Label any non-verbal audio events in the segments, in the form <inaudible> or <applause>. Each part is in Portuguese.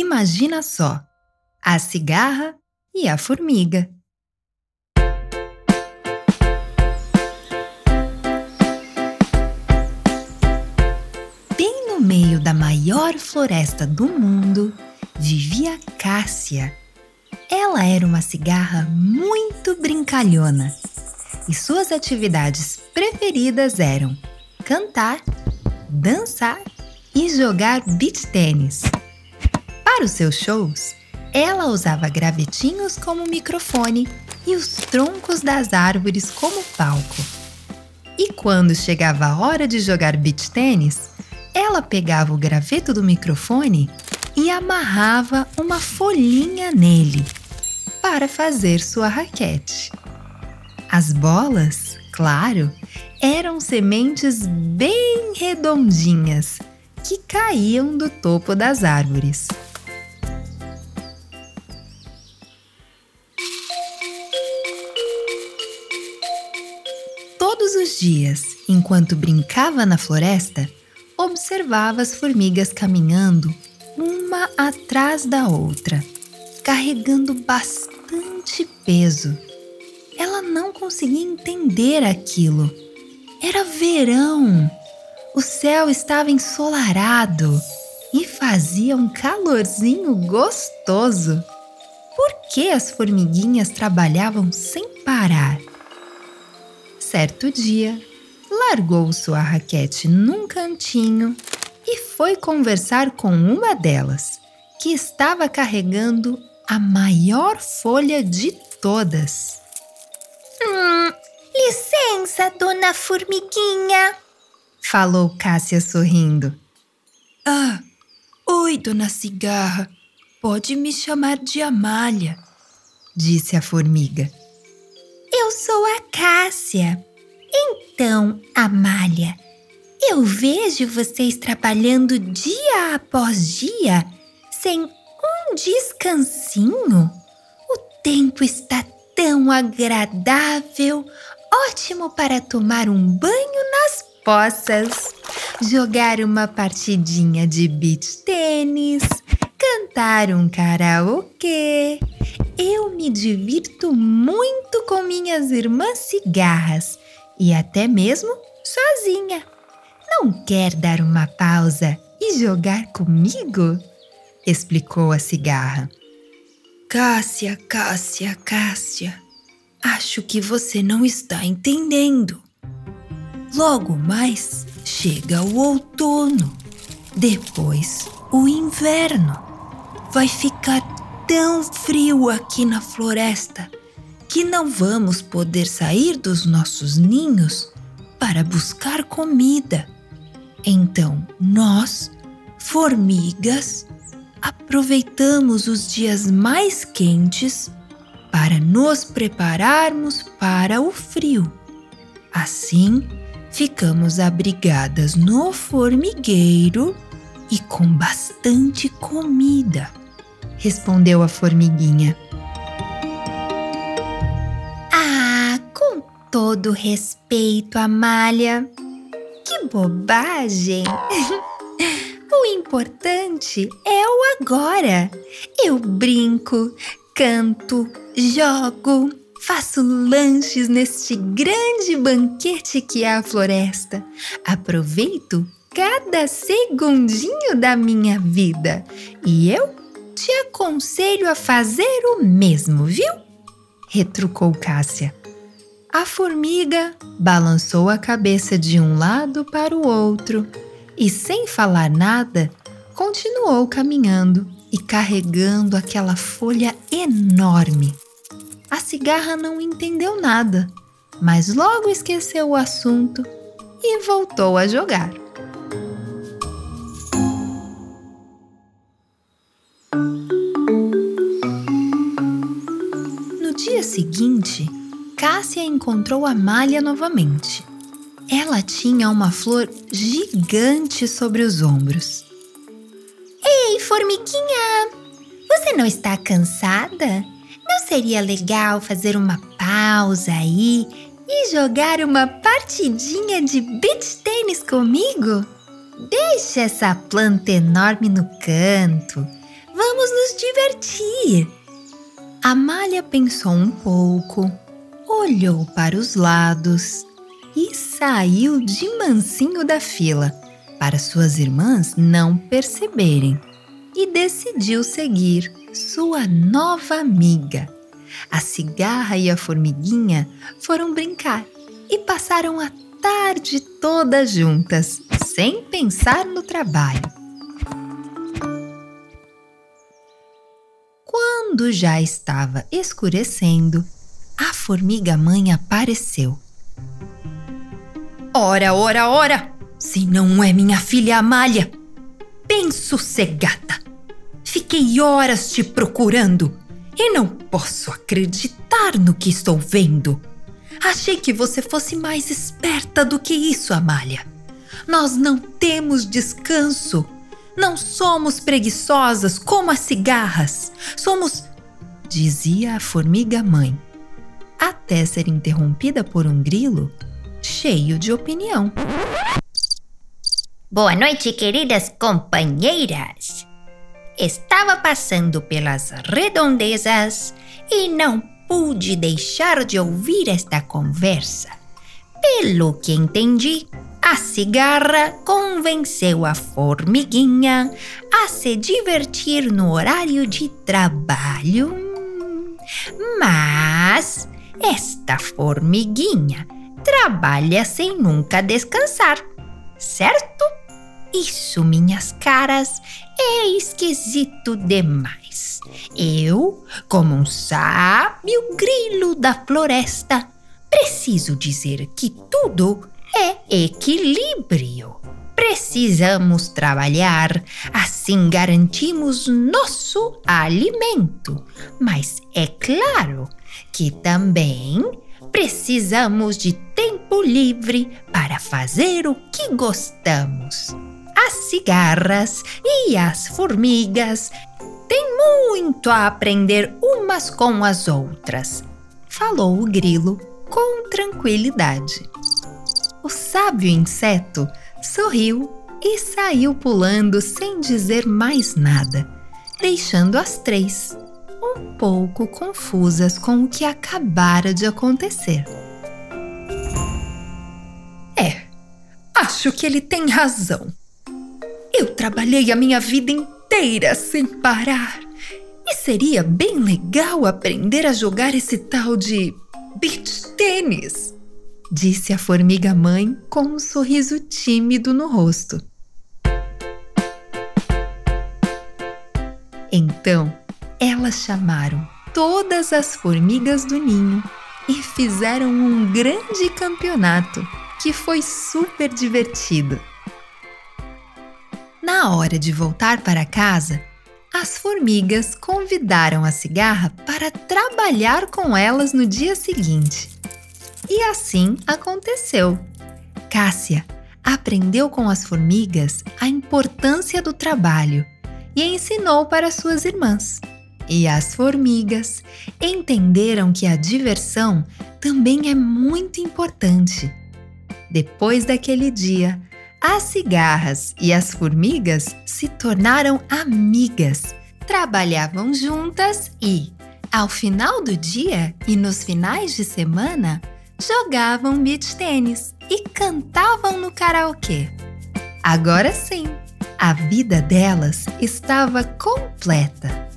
Imagina só: a cigarra e a formiga. Bem no meio da maior floresta do mundo vivia Cássia. Ela era uma cigarra muito brincalhona e suas atividades preferidas eram cantar, dançar e jogar beach tênis. Para os seus shows, ela usava gravetinhos como microfone e os troncos das árvores como palco. E quando chegava a hora de jogar beach tênis, ela pegava o graveto do microfone e amarrava uma folhinha nele para fazer sua raquete. As bolas, claro, eram sementes bem redondinhas que caíam do topo das árvores. Dias, enquanto brincava na floresta, observava as formigas caminhando uma atrás da outra, carregando bastante peso. Ela não conseguia entender aquilo. Era verão. O céu estava ensolarado e fazia um calorzinho gostoso. Por que as formiguinhas trabalhavam sem parar? Certo dia, largou sua raquete num cantinho e foi conversar com uma delas, que estava carregando a maior folha de todas. Hum, licença, dona Formiguinha, falou Cássia sorrindo. Ah, oi, dona Cigarra. Pode me chamar de Amália, disse a formiga. Eu sou a Cássia. Então, Amália, eu vejo vocês trabalhando dia após dia, sem um descansinho. O tempo está tão agradável, ótimo para tomar um banho nas poças, jogar uma partidinha de beach tênis, cantar um karaokê. Eu me divirto muito com minhas irmãs cigarras e até mesmo sozinha. Não quer dar uma pausa e jogar comigo? explicou a cigarra. Cássia, Cássia, Cássia, acho que você não está entendendo. Logo mais chega o outono, depois o inverno. Vai ficar tão frio aqui na floresta que não vamos poder sair dos nossos ninhos para buscar comida. Então, nós, formigas, aproveitamos os dias mais quentes para nos prepararmos para o frio. Assim, ficamos abrigadas no formigueiro e com bastante comida, respondeu a formiguinha. Ah, com todo respeito, Amália. Que bobagem! <laughs> o importante é o agora. Eu brinco, canto, jogo, faço lanches neste grande banquete que é a floresta. Aproveito cada segundinho da minha vida e eu te aconselho a fazer o mesmo, viu? Retrucou Cássia. A formiga balançou a cabeça de um lado para o outro e, sem falar nada, continuou caminhando e carregando aquela folha enorme. A cigarra não entendeu nada, mas logo esqueceu o assunto e voltou a jogar. No dia seguinte, Cássia encontrou Amália novamente. Ela tinha uma flor gigante sobre os ombros. Ei, formiguinha! Você não está cansada? Não seria legal fazer uma pausa aí e jogar uma partidinha de beach tênis comigo? Deixe essa planta enorme no canto. Vamos nos divertir! Amália pensou um pouco, olhou para os lados e saiu de mansinho da fila para suas irmãs não perceberem e decidiu seguir sua nova amiga. A cigarra e a formiguinha foram brincar e passaram a tarde toda juntas, sem pensar no trabalho. Quando já estava escurecendo, a formiga mãe apareceu. Ora, ora, ora! Se não é minha filha Amália! Bem sossegada! Fiquei horas te procurando e não posso acreditar no que estou vendo. Achei que você fosse mais esperta do que isso, Amália. Nós não temos descanso. Não somos preguiçosas como as cigarras. Somos. Dizia a formiga mãe, até ser interrompida por um grilo cheio de opinião. Boa noite, queridas companheiras! Estava passando pelas redondezas e não pude deixar de ouvir esta conversa. Pelo que entendi, a cigarra convenceu a formiguinha a se divertir no horário de trabalho. Mas esta formiguinha trabalha sem nunca descansar, certo? Isso, minhas caras, é esquisito demais. Eu, como um sábio grilo da floresta, preciso dizer que tudo é equilíbrio. Precisamos trabalhar, assim garantimos nosso alimento. Mas é claro que também precisamos de tempo livre para fazer o que gostamos. As cigarras e as formigas têm muito a aprender umas com as outras, falou o grilo com tranquilidade. O sábio inseto sorriu e saiu pulando sem dizer mais nada, deixando as três um pouco confusas com o que acabara de acontecer. É, acho que ele tem razão. Eu trabalhei a minha vida inteira sem parar. E seria bem legal aprender a jogar esse tal de beach tênis, disse a formiga mãe com um sorriso tímido no rosto. Então, elas chamaram todas as formigas do ninho e fizeram um grande campeonato que foi super divertido. Na hora de voltar para casa, as formigas convidaram a cigarra para trabalhar com elas no dia seguinte. E assim aconteceu. Cássia aprendeu com as formigas a importância do trabalho e ensinou para suas irmãs e as formigas entenderam que a diversão também é muito importante. Depois daquele dia, as cigarras e as formigas se tornaram amigas, trabalhavam juntas e, ao final do dia e nos finais de semana, jogavam beach tênis e cantavam no karaokê. Agora sim, a vida delas estava completa.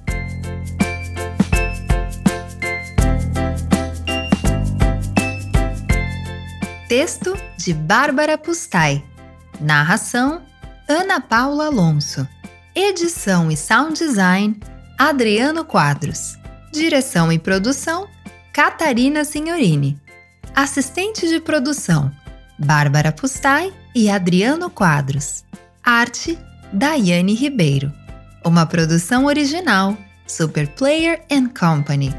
Texto de Bárbara Pustai. Narração: Ana Paula Alonso. Edição e sound design: Adriano Quadros. Direção e produção: Catarina Signorini. Assistente de produção: Bárbara Pustai e Adriano Quadros. Arte: Daiane Ribeiro. Uma produção original Super Player and Company.